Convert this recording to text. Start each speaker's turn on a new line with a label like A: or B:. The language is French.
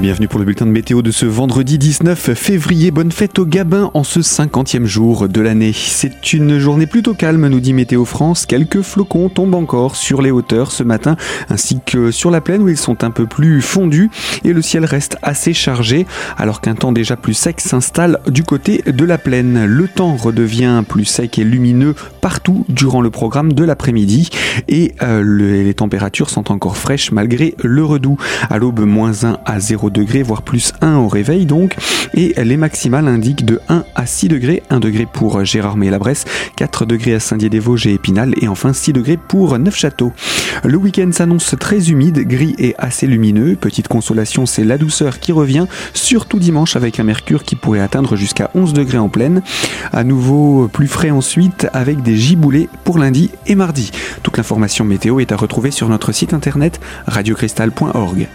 A: bienvenue pour le bulletin de météo de ce vendredi 19 février. Bonne fête au Gabin en ce 50e jour de l'année. C'est une journée plutôt calme, nous dit Météo France. Quelques flocons tombent encore sur les hauteurs ce matin, ainsi que sur la plaine où ils sont un peu plus fondus et le ciel reste assez chargé, alors qu'un temps déjà plus sec s'installe du côté de la plaine. Le temps redevient plus sec et lumineux partout durant le programme de l'après-midi et euh, les températures sont encore fraîches malgré le redout. À l'aube, moins 1 à 0 degrés, voire plus 1 au réveil donc. Et les maximales indiquent de 1 à 6 degrés, 1 degré pour Gérardmer et la Bresse, 4 degrés à Saint-Dié-des-Vosges et Épinal, et enfin 6 degrés pour Neufchâteau. Le week-end s'annonce très humide, gris et assez lumineux. Petite consolation, c'est la douceur qui revient, surtout dimanche avec un mercure qui pourrait atteindre jusqu'à 11 degrés en pleine. À nouveau plus frais ensuite avec des giboulées pour lundi et mardi. Toute l'information météo est à retrouver sur notre site internet radiocristal.org.